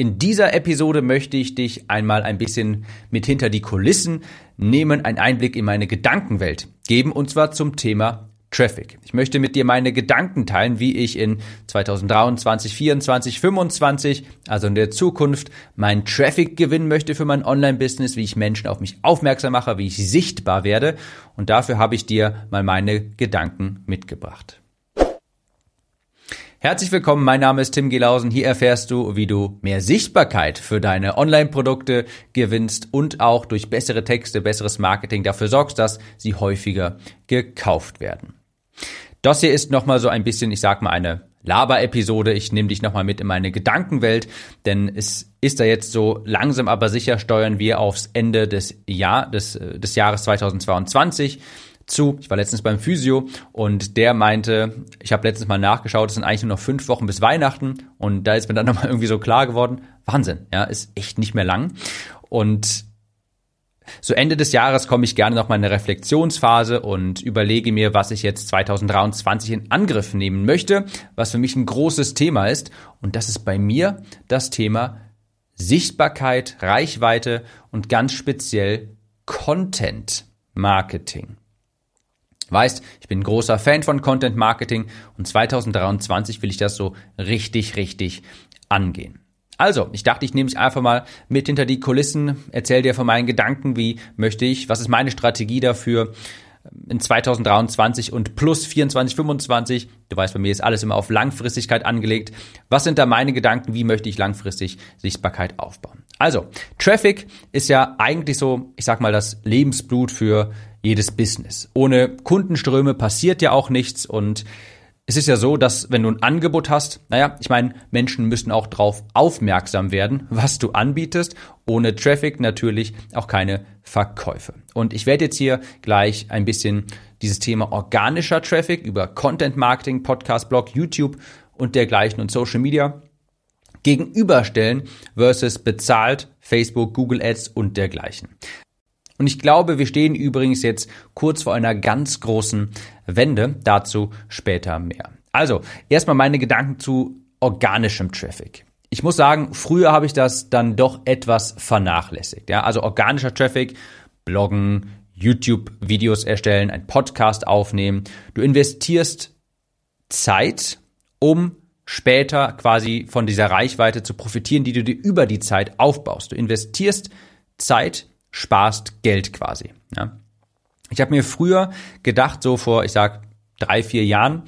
In dieser Episode möchte ich dich einmal ein bisschen mit hinter die Kulissen nehmen, einen Einblick in meine Gedankenwelt geben und zwar zum Thema Traffic. Ich möchte mit dir meine Gedanken teilen, wie ich in 2023, 2024, 2025, also in der Zukunft, meinen Traffic gewinnen möchte für mein Online-Business, wie ich Menschen auf mich aufmerksam mache, wie ich sichtbar werde. Und dafür habe ich dir mal meine Gedanken mitgebracht. Herzlich willkommen, mein Name ist Tim Gelausen. Hier erfährst du, wie du mehr Sichtbarkeit für deine Online-Produkte gewinnst und auch durch bessere Texte, besseres Marketing dafür sorgst, dass sie häufiger gekauft werden. Das hier ist nochmal so ein bisschen, ich sag mal, eine Laber-Episode. Ich nehme dich nochmal mit in meine Gedankenwelt, denn es ist da jetzt so langsam aber sicher steuern wir aufs Ende des Jahr, des, des Jahres 2022 zu. Ich war letztens beim Physio und der meinte, ich habe letztens mal nachgeschaut, es sind eigentlich nur noch fünf Wochen bis Weihnachten und da ist mir dann nochmal irgendwie so klar geworden, Wahnsinn, ja, ist echt nicht mehr lang. Und so Ende des Jahres komme ich gerne noch mal in eine Reflexionsphase und überlege mir, was ich jetzt 2023 in Angriff nehmen möchte, was für mich ein großes Thema ist. Und das ist bei mir das Thema Sichtbarkeit, Reichweite und ganz speziell Content Marketing. Weißt, ich bin ein großer Fan von Content Marketing und 2023 will ich das so richtig, richtig angehen. Also, ich dachte, ich nehme mich einfach mal mit hinter die Kulissen, erzähle dir von meinen Gedanken, wie möchte ich, was ist meine Strategie dafür in 2023 und plus 24, 25. Du weißt, bei mir ist alles immer auf Langfristigkeit angelegt. Was sind da meine Gedanken? Wie möchte ich langfristig Sichtbarkeit aufbauen? Also, Traffic ist ja eigentlich so, ich sag mal, das Lebensblut für jedes Business. Ohne Kundenströme passiert ja auch nichts und es ist ja so, dass wenn du ein Angebot hast, naja, ich meine, Menschen müssen auch darauf aufmerksam werden, was du anbietest. Ohne Traffic natürlich auch keine Verkäufe. Und ich werde jetzt hier gleich ein bisschen dieses Thema organischer Traffic über Content Marketing, Podcast, Blog, YouTube und dergleichen und Social Media gegenüberstellen versus bezahlt Facebook, Google Ads und dergleichen. Und ich glaube, wir stehen übrigens jetzt kurz vor einer ganz großen Wende. Dazu später mehr. Also, erstmal meine Gedanken zu organischem Traffic. Ich muss sagen, früher habe ich das dann doch etwas vernachlässigt. Ja, also organischer Traffic, Bloggen, YouTube-Videos erstellen, ein Podcast aufnehmen. Du investierst Zeit, um später quasi von dieser Reichweite zu profitieren, die du dir über die Zeit aufbaust. Du investierst Zeit, sparst Geld quasi. Ja. Ich habe mir früher gedacht, so vor, ich sag, drei, vier Jahren,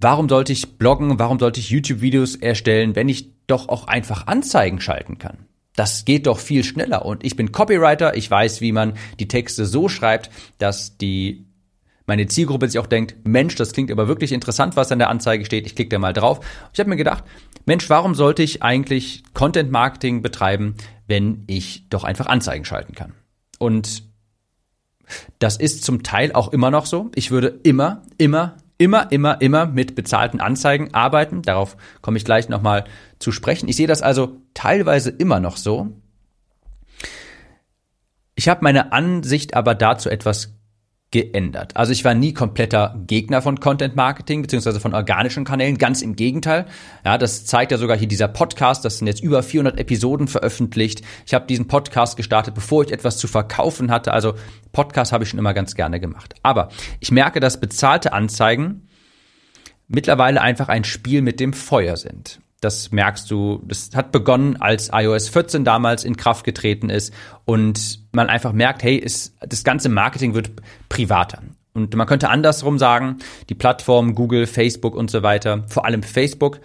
warum sollte ich bloggen, warum sollte ich YouTube-Videos erstellen, wenn ich doch auch einfach Anzeigen schalten kann? Das geht doch viel schneller. Und ich bin Copywriter, ich weiß, wie man die Texte so schreibt, dass die meine Zielgruppe sich auch denkt, Mensch, das klingt aber wirklich interessant, was an der Anzeige steht. Ich klicke da mal drauf. Ich habe mir gedacht, Mensch, warum sollte ich eigentlich Content Marketing betreiben, wenn ich doch einfach Anzeigen schalten kann? Und das ist zum Teil auch immer noch so. Ich würde immer, immer, immer, immer, immer mit bezahlten Anzeigen arbeiten. Darauf komme ich gleich nochmal zu sprechen. Ich sehe das also teilweise immer noch so. Ich habe meine Ansicht aber dazu etwas geändert. Also ich war nie kompletter Gegner von Content Marketing beziehungsweise von organischen Kanälen, ganz im Gegenteil. Ja, das zeigt ja sogar hier dieser Podcast, das sind jetzt über 400 Episoden veröffentlicht. Ich habe diesen Podcast gestartet, bevor ich etwas zu verkaufen hatte. Also Podcast habe ich schon immer ganz gerne gemacht. Aber ich merke, dass bezahlte Anzeigen mittlerweile einfach ein Spiel mit dem Feuer sind. Das merkst du, das hat begonnen, als iOS 14 damals in Kraft getreten ist und man einfach merkt, hey, ist, das ganze Marketing wird privater. Und man könnte andersrum sagen, die Plattformen Google, Facebook und so weiter, vor allem Facebook,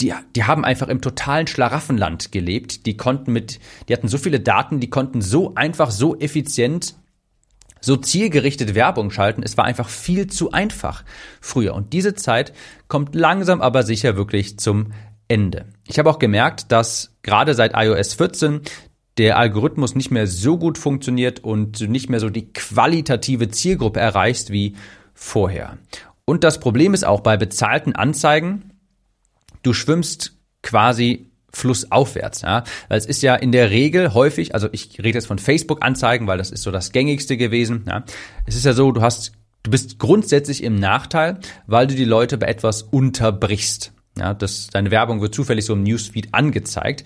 die, die haben einfach im totalen Schlaraffenland gelebt. Die konnten mit, die hatten so viele Daten, die konnten so einfach, so effizient so zielgerichtet Werbung schalten. Es war einfach viel zu einfach früher. Und diese Zeit kommt langsam aber sicher wirklich zum Ende. Ich habe auch gemerkt, dass gerade seit iOS 14 der Algorithmus nicht mehr so gut funktioniert und nicht mehr so die qualitative Zielgruppe erreichst wie vorher. Und das Problem ist auch bei bezahlten Anzeigen, du schwimmst quasi flussaufwärts. Ja? Weil es ist ja in der Regel häufig, also ich rede jetzt von Facebook-Anzeigen, weil das ist so das gängigste gewesen. Ja? Es ist ja so, du hast, du bist grundsätzlich im Nachteil, weil du die Leute bei etwas unterbrichst. Ja, das, deine Werbung wird zufällig so im Newsfeed angezeigt.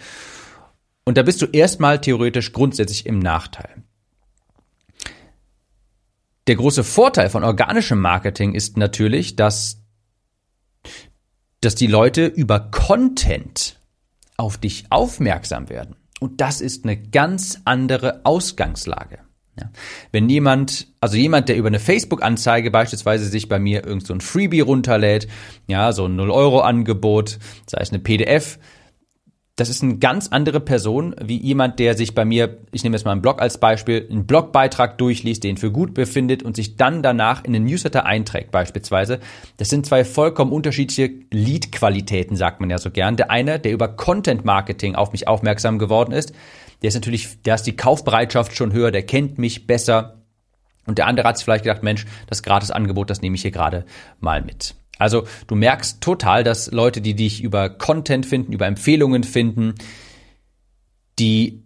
Und da bist du erstmal theoretisch grundsätzlich im Nachteil. Der große Vorteil von organischem Marketing ist natürlich, dass, dass die Leute über Content auf dich aufmerksam werden. Und das ist eine ganz andere Ausgangslage. Ja. Wenn jemand, also jemand, der über eine Facebook-Anzeige beispielsweise sich bei mir irgend so ein Freebie runterlädt, ja, so ein 0-Euro-Angebot, sei es eine PDF, das ist eine ganz andere Person wie jemand, der sich bei mir, ich nehme jetzt mal einen Blog als Beispiel, einen Blogbeitrag durchliest, den für gut befindet und sich dann danach in den Newsletter einträgt beispielsweise. Das sind zwei vollkommen unterschiedliche Lead-Qualitäten, sagt man ja so gern. Der eine, der über Content Marketing auf mich aufmerksam geworden ist, der ist natürlich, der ist die Kaufbereitschaft schon höher, der kennt mich besser. Und der andere hat sich vielleicht gedacht, Mensch, das Gratisangebot, das nehme ich hier gerade mal mit. Also du merkst total, dass Leute, die dich über Content finden, über Empfehlungen finden, die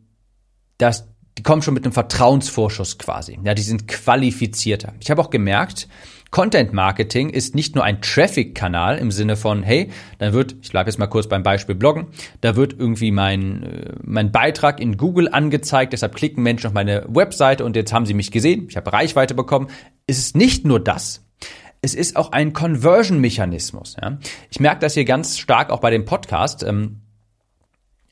das die kommen schon mit einem Vertrauensvorschuss quasi. Ja, die sind qualifizierter. Ich habe auch gemerkt, Content Marketing ist nicht nur ein Traffic-Kanal im Sinne von, hey, dann wird, ich bleibe jetzt mal kurz beim Beispiel Bloggen, da wird irgendwie mein, äh, mein Beitrag in Google angezeigt, deshalb klicken Menschen auf meine Webseite und jetzt haben sie mich gesehen, ich habe Reichweite bekommen. Es ist nicht nur das es ist auch ein Conversion-Mechanismus. Ja? Ich merke das hier ganz stark auch bei dem Podcast. Ähm,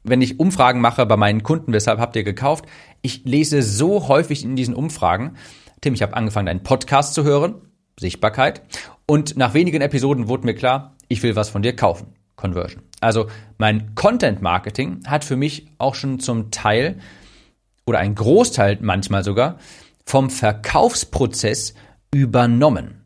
wenn ich Umfragen mache bei meinen Kunden, weshalb habt ihr gekauft? Ich lese so häufig in diesen Umfragen, Tim, ich habe angefangen, einen Podcast zu hören, Sichtbarkeit, und nach wenigen Episoden wurde mir klar, ich will was von dir kaufen, Conversion. Also mein Content Marketing hat für mich auch schon zum Teil oder ein Großteil manchmal sogar vom Verkaufsprozess übernommen.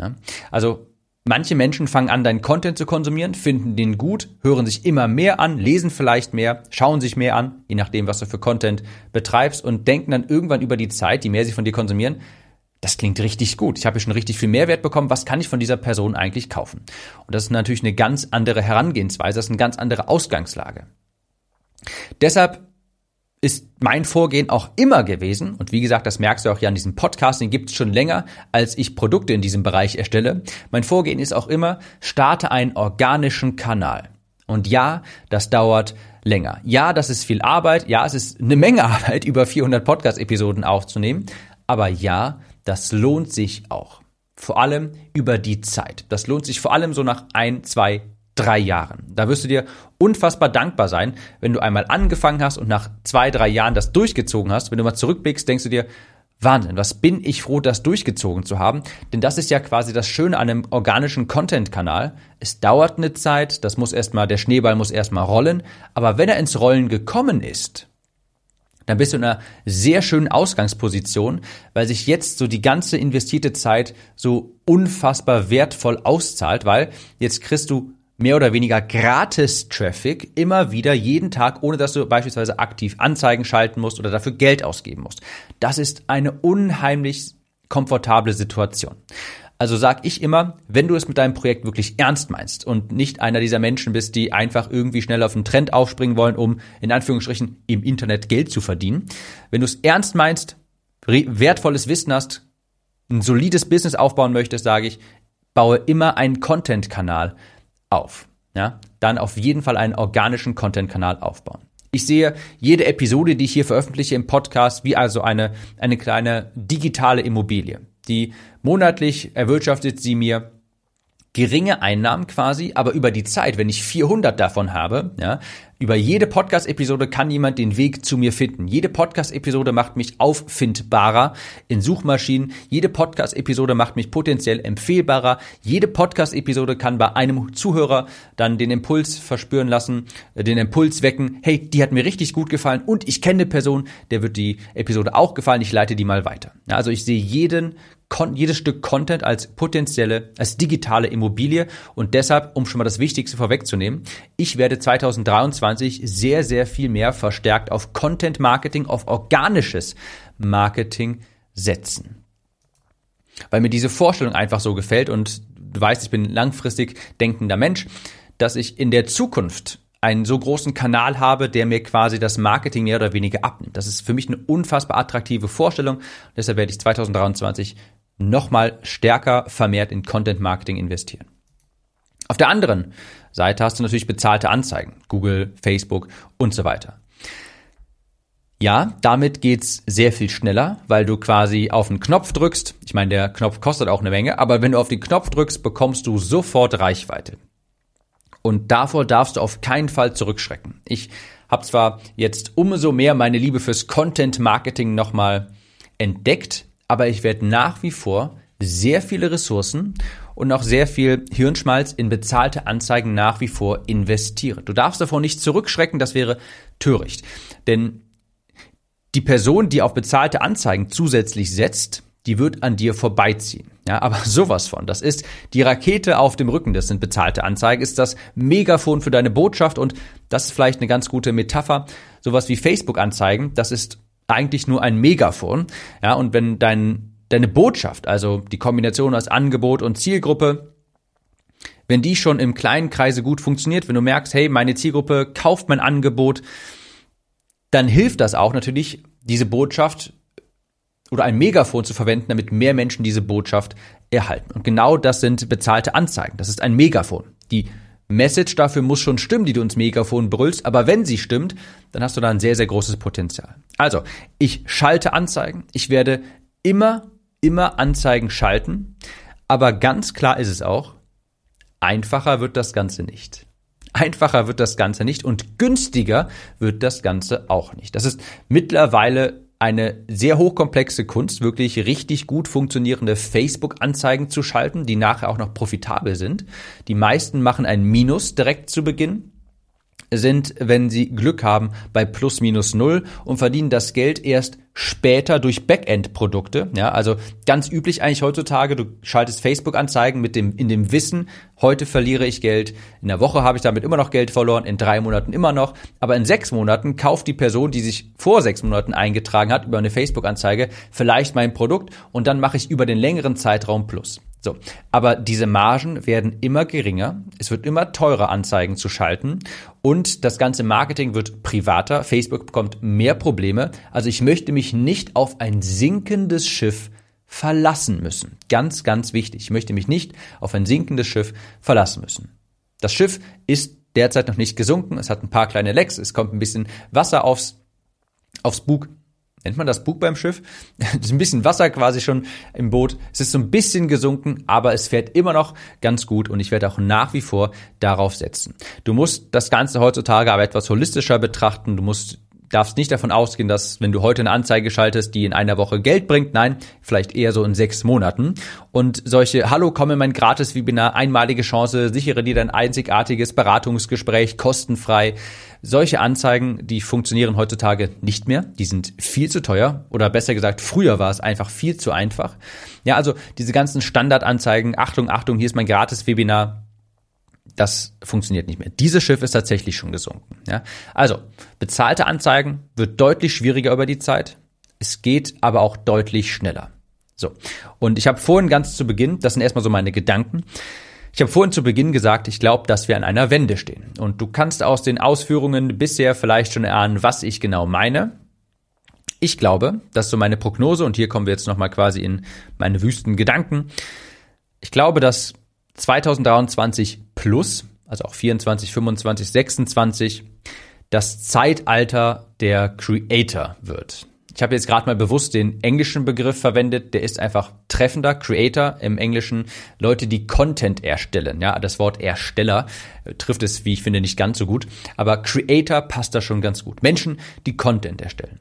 Ja? Also manche Menschen fangen an, deinen Content zu konsumieren, finden den gut, hören sich immer mehr an, lesen vielleicht mehr, schauen sich mehr an, je nachdem, was du für Content betreibst und denken dann irgendwann über die Zeit, je mehr sie von dir konsumieren, das klingt richtig gut. Ich habe schon richtig viel Mehrwert bekommen. Was kann ich von dieser Person eigentlich kaufen? Und das ist natürlich eine ganz andere Herangehensweise, das ist eine ganz andere Ausgangslage. Deshalb ist mein Vorgehen auch immer gewesen, und wie gesagt, das merkst du auch ja an diesem Podcast, den gibt es schon länger, als ich Produkte in diesem Bereich erstelle. Mein Vorgehen ist auch immer, starte einen organischen Kanal. Und ja, das dauert länger. Ja, das ist viel Arbeit. Ja, es ist eine Menge Arbeit, über 400 Podcast-Episoden aufzunehmen. Aber ja, das lohnt sich auch. Vor allem über die Zeit. Das lohnt sich vor allem so nach ein, zwei, drei Jahren. Da wirst du dir unfassbar dankbar sein, wenn du einmal angefangen hast und nach zwei, drei Jahren das durchgezogen hast. Wenn du mal zurückblickst, denkst du dir, Wahnsinn, was bin ich froh, das durchgezogen zu haben. Denn das ist ja quasi das Schöne an einem organischen Content-Kanal. Es dauert eine Zeit, das muss erstmal, der Schneeball muss erstmal rollen. Aber wenn er ins Rollen gekommen ist, dann bist du in einer sehr schönen Ausgangsposition, weil sich jetzt so die ganze investierte Zeit so unfassbar wertvoll auszahlt, weil jetzt kriegst du mehr oder weniger gratis Traffic immer wieder jeden Tag, ohne dass du beispielsweise aktiv Anzeigen schalten musst oder dafür Geld ausgeben musst. Das ist eine unheimlich komfortable Situation. Also sag ich immer, wenn du es mit deinem Projekt wirklich ernst meinst und nicht einer dieser Menschen bist, die einfach irgendwie schnell auf einen Trend aufspringen wollen, um in Anführungsstrichen im Internet Geld zu verdienen. Wenn du es ernst meinst, wertvolles Wissen hast, ein solides Business aufbauen möchtest, sage ich, baue immer einen Content-Kanal auf. Ja, dann auf jeden Fall einen organischen Content-Kanal aufbauen. Ich sehe jede Episode, die ich hier veröffentliche im Podcast, wie also eine, eine kleine digitale Immobilie. Die monatlich erwirtschaftet sie mir geringe Einnahmen quasi, aber über die Zeit, wenn ich 400 davon habe, ja, über jede Podcast-Episode kann jemand den Weg zu mir finden. Jede Podcast-Episode macht mich auffindbarer in Suchmaschinen. Jede Podcast-Episode macht mich potenziell empfehlbarer. Jede Podcast-Episode kann bei einem Zuhörer dann den Impuls verspüren lassen, äh, den Impuls wecken. Hey, die hat mir richtig gut gefallen und ich kenne eine Person, der wird die Episode auch gefallen. Ich leite die mal weiter. Also ich sehe jeden jedes Stück Content als potenzielle, als digitale Immobilie und deshalb, um schon mal das Wichtigste vorwegzunehmen, ich werde 2023 sehr, sehr viel mehr verstärkt auf Content Marketing, auf organisches Marketing setzen. Weil mir diese Vorstellung einfach so gefällt und du weißt, ich bin langfristig denkender Mensch, dass ich in der Zukunft einen so großen Kanal habe, der mir quasi das Marketing mehr oder weniger abnimmt. Das ist für mich eine unfassbar attraktive Vorstellung. Deshalb werde ich 2023 nochmal stärker vermehrt in Content Marketing investieren. Auf der anderen Seite hast du natürlich bezahlte Anzeigen. Google, Facebook und so weiter. Ja, damit geht's sehr viel schneller, weil du quasi auf den Knopf drückst. Ich meine, der Knopf kostet auch eine Menge, aber wenn du auf den Knopf drückst, bekommst du sofort Reichweite. Und davor darfst du auf keinen Fall zurückschrecken. Ich habe zwar jetzt umso mehr meine Liebe fürs Content Marketing nochmal entdeckt, aber ich werde nach wie vor sehr viele Ressourcen und auch sehr viel Hirnschmalz in bezahlte Anzeigen nach wie vor investieren. Du darfst davor nicht zurückschrecken, das wäre töricht. Denn die Person, die auf bezahlte Anzeigen zusätzlich setzt, die wird an dir vorbeiziehen. Ja, aber sowas von. Das ist die Rakete auf dem Rücken. Das sind bezahlte Anzeigen. Ist das Megafon für deine Botschaft und das ist vielleicht eine ganz gute Metapher. Sowas wie Facebook-Anzeigen, das ist eigentlich nur ein Megafon. Ja, und wenn dein, deine Botschaft, also die Kombination aus Angebot und Zielgruppe, wenn die schon im kleinen Kreise gut funktioniert, wenn du merkst, hey, meine Zielgruppe kauft mein Angebot, dann hilft das auch natürlich, diese Botschaft oder ein Megafon zu verwenden, damit mehr Menschen diese Botschaft erhalten. Und genau das sind bezahlte Anzeigen. Das ist ein Megafon. Die Message dafür muss schon stimmen, die du ins Megafon brüllst, aber wenn sie stimmt, dann hast du da ein sehr, sehr großes Potenzial. Also, ich schalte Anzeigen. Ich werde immer, immer Anzeigen schalten. Aber ganz klar ist es auch, einfacher wird das Ganze nicht. Einfacher wird das Ganze nicht und günstiger wird das Ganze auch nicht. Das ist mittlerweile eine sehr hochkomplexe Kunst, wirklich richtig gut funktionierende Facebook-Anzeigen zu schalten, die nachher auch noch profitabel sind. Die meisten machen ein Minus direkt zu Beginn sind, wenn sie Glück haben, bei plus minus null und verdienen das Geld erst später durch Backend-Produkte. Ja, also ganz üblich eigentlich heutzutage, du schaltest Facebook-Anzeigen mit dem, in dem Wissen, heute verliere ich Geld, in der Woche habe ich damit immer noch Geld verloren, in drei Monaten immer noch, aber in sechs Monaten kauft die Person, die sich vor sechs Monaten eingetragen hat, über eine Facebook-Anzeige, vielleicht mein Produkt und dann mache ich über den längeren Zeitraum plus. So. Aber diese Margen werden immer geringer. Es wird immer teurer, Anzeigen zu schalten. Und das ganze Marketing wird privater. Facebook bekommt mehr Probleme. Also ich möchte mich nicht auf ein sinkendes Schiff verlassen müssen. Ganz, ganz wichtig. Ich möchte mich nicht auf ein sinkendes Schiff verlassen müssen. Das Schiff ist derzeit noch nicht gesunken. Es hat ein paar kleine Lecks. Es kommt ein bisschen Wasser aufs, aufs Bug nennt man das Bug beim Schiff? Es ist ein bisschen Wasser quasi schon im Boot. Es ist so ein bisschen gesunken, aber es fährt immer noch ganz gut und ich werde auch nach wie vor darauf setzen. Du musst das Ganze heutzutage aber etwas holistischer betrachten. Du musst darfst nicht davon ausgehen, dass wenn du heute eine Anzeige schaltest, die in einer Woche Geld bringt, nein, vielleicht eher so in sechs Monaten. Und solche Hallo, komm in mein Gratis-Webinar, einmalige Chance, sichere dir dein einzigartiges Beratungsgespräch kostenfrei. Solche Anzeigen, die funktionieren heutzutage nicht mehr. Die sind viel zu teuer oder besser gesagt, früher war es einfach viel zu einfach. Ja, also diese ganzen Standardanzeigen, Achtung, Achtung, hier ist mein Gratis-Webinar, das funktioniert nicht mehr. Dieses Schiff ist tatsächlich schon gesunken. Ja? Also, bezahlte Anzeigen wird deutlich schwieriger über die Zeit. Es geht aber auch deutlich schneller. So. Und ich habe vorhin ganz zu Beginn, das sind erstmal so meine Gedanken. Ich habe vorhin zu Beginn gesagt, ich glaube, dass wir an einer Wende stehen. Und du kannst aus den Ausführungen bisher vielleicht schon erahnen, was ich genau meine. Ich glaube, dass so meine Prognose, und hier kommen wir jetzt nochmal quasi in meine wüsten Gedanken. Ich glaube, dass 2023 plus, also auch 24, 25, 26, das Zeitalter der Creator wird. Ich habe jetzt gerade mal bewusst den englischen Begriff verwendet, der ist einfach treffender. Creator im Englischen, Leute, die Content erstellen. Ja, das Wort Ersteller äh, trifft es, wie ich finde, nicht ganz so gut. Aber Creator passt da schon ganz gut. Menschen, die Content erstellen.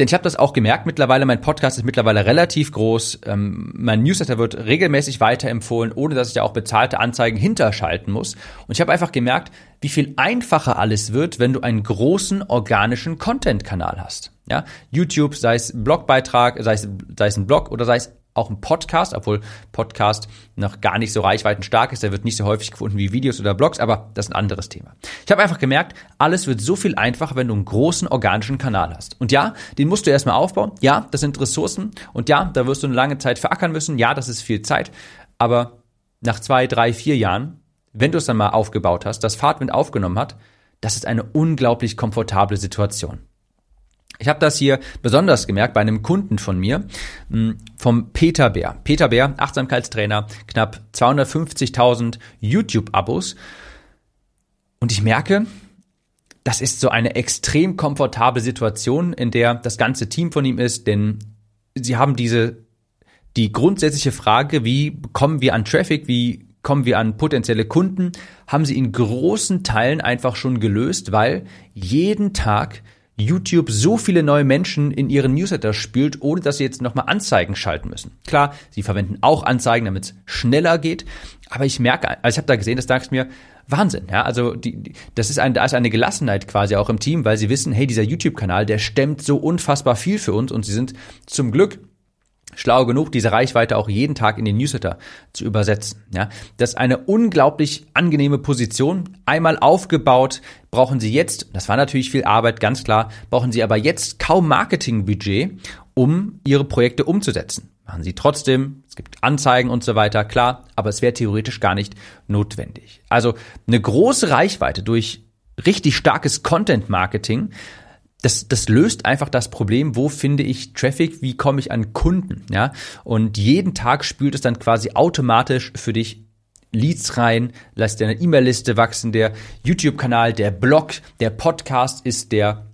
Denn ich habe das auch gemerkt mittlerweile, mein Podcast ist mittlerweile relativ groß, ähm, mein Newsletter wird regelmäßig weiterempfohlen, ohne dass ich da auch bezahlte Anzeigen hinterschalten muss. Und ich habe einfach gemerkt, wie viel einfacher alles wird, wenn du einen großen organischen Content-Kanal hast. Ja, YouTube, sei es Blogbeitrag, sei es, sei es ein Blog oder sei es auch ein Podcast, obwohl Podcast noch gar nicht so reichweitenstark ist. Der wird nicht so häufig gefunden wie Videos oder Blogs, aber das ist ein anderes Thema. Ich habe einfach gemerkt, alles wird so viel einfacher, wenn du einen großen organischen Kanal hast. Und ja, den musst du erstmal aufbauen. Ja, das sind Ressourcen. Und ja, da wirst du eine lange Zeit verackern müssen. Ja, das ist viel Zeit. Aber nach zwei, drei, vier Jahren, wenn du es dann mal aufgebaut hast, das Fahrtwind aufgenommen hat, das ist eine unglaublich komfortable Situation. Ich habe das hier besonders gemerkt bei einem Kunden von mir, hm, vom Peter Bär. Peter Bär, Achtsamkeitstrainer, knapp 250.000 YouTube-Abos. Und ich merke, das ist so eine extrem komfortable Situation, in der das ganze Team von ihm ist, denn sie haben diese, die grundsätzliche Frage, wie kommen wir an Traffic, wie kommen wir an potenzielle Kunden, haben sie in großen Teilen einfach schon gelöst, weil jeden Tag YouTube so viele neue Menschen in ihren Newsletter spült, ohne dass sie jetzt nochmal Anzeigen schalten müssen. Klar, sie verwenden auch Anzeigen, damit es schneller geht, aber ich merke, also ich habe da gesehen, das dachte ich mir, Wahnsinn, ja, also die, das ist ein, da ist eine Gelassenheit quasi auch im Team, weil sie wissen, hey, dieser YouTube-Kanal, der stemmt so unfassbar viel für uns und sie sind zum Glück schlau genug, diese Reichweite auch jeden Tag in den Newsletter zu übersetzen. Ja, das ist eine unglaublich angenehme Position. Einmal aufgebaut, brauchen Sie jetzt, das war natürlich viel Arbeit, ganz klar, brauchen Sie aber jetzt kaum Marketingbudget, um Ihre Projekte umzusetzen. Machen Sie trotzdem, es gibt Anzeigen und so weiter, klar, aber es wäre theoretisch gar nicht notwendig. Also eine große Reichweite durch richtig starkes Content Marketing das, das löst einfach das Problem, wo finde ich Traffic, wie komme ich an Kunden, ja? Und jeden Tag spült es dann quasi automatisch für dich Leads rein, lässt deine E-Mail-Liste wachsen, der YouTube-Kanal, der Blog, der Podcast ist der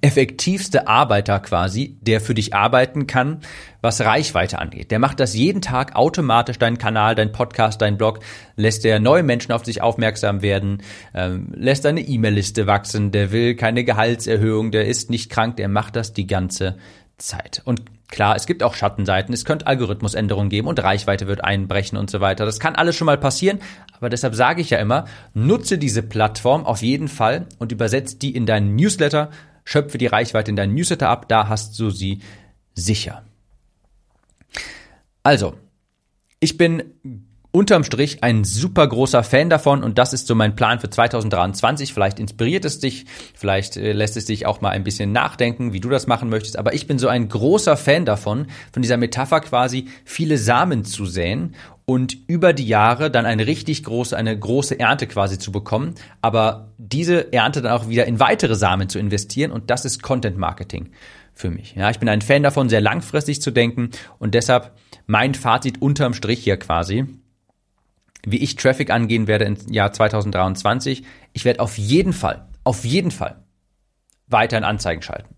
effektivste Arbeiter quasi, der für dich arbeiten kann, was Reichweite angeht. Der macht das jeden Tag automatisch, deinen Kanal, dein Podcast, dein Blog, lässt der neue Menschen auf sich aufmerksam werden, ähm, lässt deine E-Mail-Liste wachsen, der will keine Gehaltserhöhung, der ist nicht krank, der macht das die ganze Zeit. Und klar, es gibt auch Schattenseiten, es könnte Algorithmusänderungen geben und Reichweite wird einbrechen und so weiter. Das kann alles schon mal passieren, aber deshalb sage ich ja immer, nutze diese Plattform auf jeden Fall und übersetzt die in deinen Newsletter, schöpfe die Reichweite in deinen Newsletter ab, da hast du sie sicher. Also, ich bin unterm Strich ein super großer Fan davon und das ist so mein Plan für 2023. Vielleicht inspiriert es dich, vielleicht äh, lässt es dich auch mal ein bisschen nachdenken, wie du das machen möchtest, aber ich bin so ein großer Fan davon, von dieser Metapher quasi viele Samen zu säen und über die Jahre dann eine richtig große, eine große Ernte quasi zu bekommen, aber diese Ernte dann auch wieder in weitere Samen zu investieren und das ist Content Marketing für mich. Ja, ich bin ein Fan davon, sehr langfristig zu denken und deshalb mein Fazit unterm Strich hier quasi wie ich Traffic angehen werde im Jahr 2023. Ich werde auf jeden Fall, auf jeden Fall weiterhin Anzeigen schalten.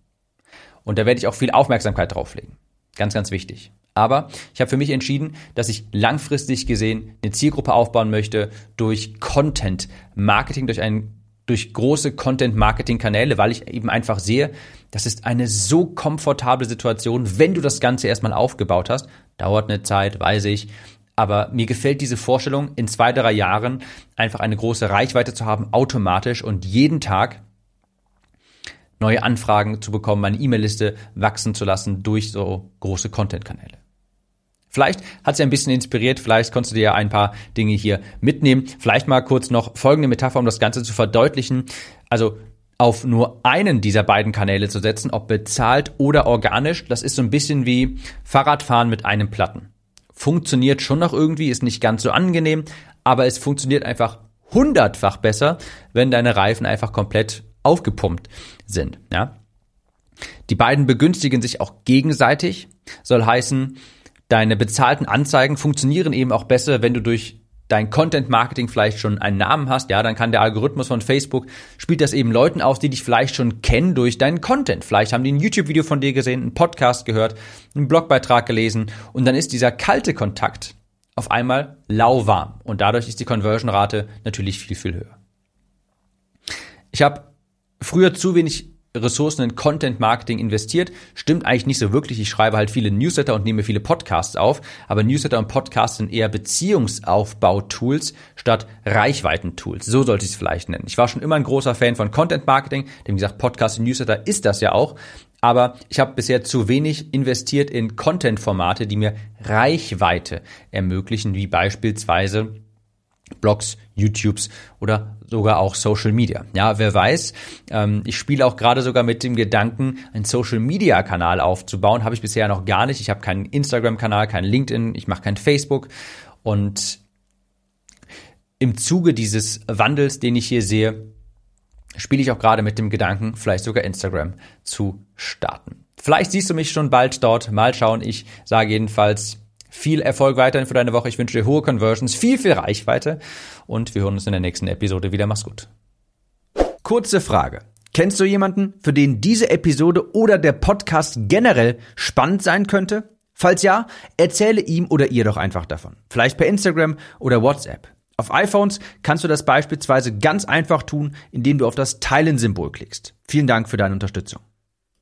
Und da werde ich auch viel Aufmerksamkeit drauflegen. Ganz, ganz wichtig. Aber ich habe für mich entschieden, dass ich langfristig gesehen eine Zielgruppe aufbauen möchte durch Content Marketing, durch ein durch große Content-Marketing-Kanäle, weil ich eben einfach sehe, das ist eine so komfortable Situation, wenn du das Ganze erstmal aufgebaut hast. Dauert eine Zeit, weiß ich. Aber mir gefällt diese Vorstellung, in zwei, drei Jahren einfach eine große Reichweite zu haben, automatisch und jeden Tag neue Anfragen zu bekommen, meine E-Mail-Liste wachsen zu lassen durch so große Content-Kanäle. Vielleicht hat sie ein bisschen inspiriert, vielleicht konntest du dir ja ein paar Dinge hier mitnehmen. Vielleicht mal kurz noch folgende Metapher, um das Ganze zu verdeutlichen. Also auf nur einen dieser beiden Kanäle zu setzen, ob bezahlt oder organisch, das ist so ein bisschen wie Fahrradfahren mit einem Platten funktioniert schon noch irgendwie, ist nicht ganz so angenehm, aber es funktioniert einfach hundertfach besser, wenn deine Reifen einfach komplett aufgepumpt sind, ja. Die beiden begünstigen sich auch gegenseitig, soll heißen, deine bezahlten Anzeigen funktionieren eben auch besser, wenn du durch dein Content Marketing vielleicht schon einen Namen hast, ja, dann kann der Algorithmus von Facebook spielt das eben Leuten aus, die dich vielleicht schon kennen durch deinen Content. Vielleicht haben die ein YouTube Video von dir gesehen, einen Podcast gehört, einen Blogbeitrag gelesen und dann ist dieser kalte Kontakt auf einmal lauwarm und dadurch ist die Conversion Rate natürlich viel viel höher. Ich habe früher zu wenig Ressourcen in Content Marketing investiert. Stimmt eigentlich nicht so wirklich. Ich schreibe halt viele Newsletter und nehme viele Podcasts auf. Aber Newsletter und Podcasts sind eher Beziehungsaufbau-Tools statt Reichweiten-Tools. So sollte ich es vielleicht nennen. Ich war schon immer ein großer Fan von Content Marketing. Denn wie gesagt, Podcast und Newsletter ist das ja auch. Aber ich habe bisher zu wenig investiert in Content-Formate, die mir Reichweite ermöglichen, wie beispielsweise Blogs, YouTubes oder sogar auch Social Media. Ja, wer weiß, ähm, ich spiele auch gerade sogar mit dem Gedanken, einen Social Media Kanal aufzubauen. Habe ich bisher noch gar nicht. Ich habe keinen Instagram-Kanal, keinen LinkedIn, ich mache kein Facebook. Und im Zuge dieses Wandels, den ich hier sehe, spiele ich auch gerade mit dem Gedanken, vielleicht sogar Instagram zu starten. Vielleicht siehst du mich schon bald dort. Mal schauen. Ich sage jedenfalls viel Erfolg weiterhin für deine Woche. Ich wünsche dir hohe Conversions, viel, viel Reichweite und wir hören uns in der nächsten Episode wieder. Mach's gut. Kurze Frage. Kennst du jemanden, für den diese Episode oder der Podcast generell spannend sein könnte? Falls ja, erzähle ihm oder ihr doch einfach davon. Vielleicht per Instagram oder WhatsApp. Auf iPhones kannst du das beispielsweise ganz einfach tun, indem du auf das Teilen-Symbol klickst. Vielen Dank für deine Unterstützung.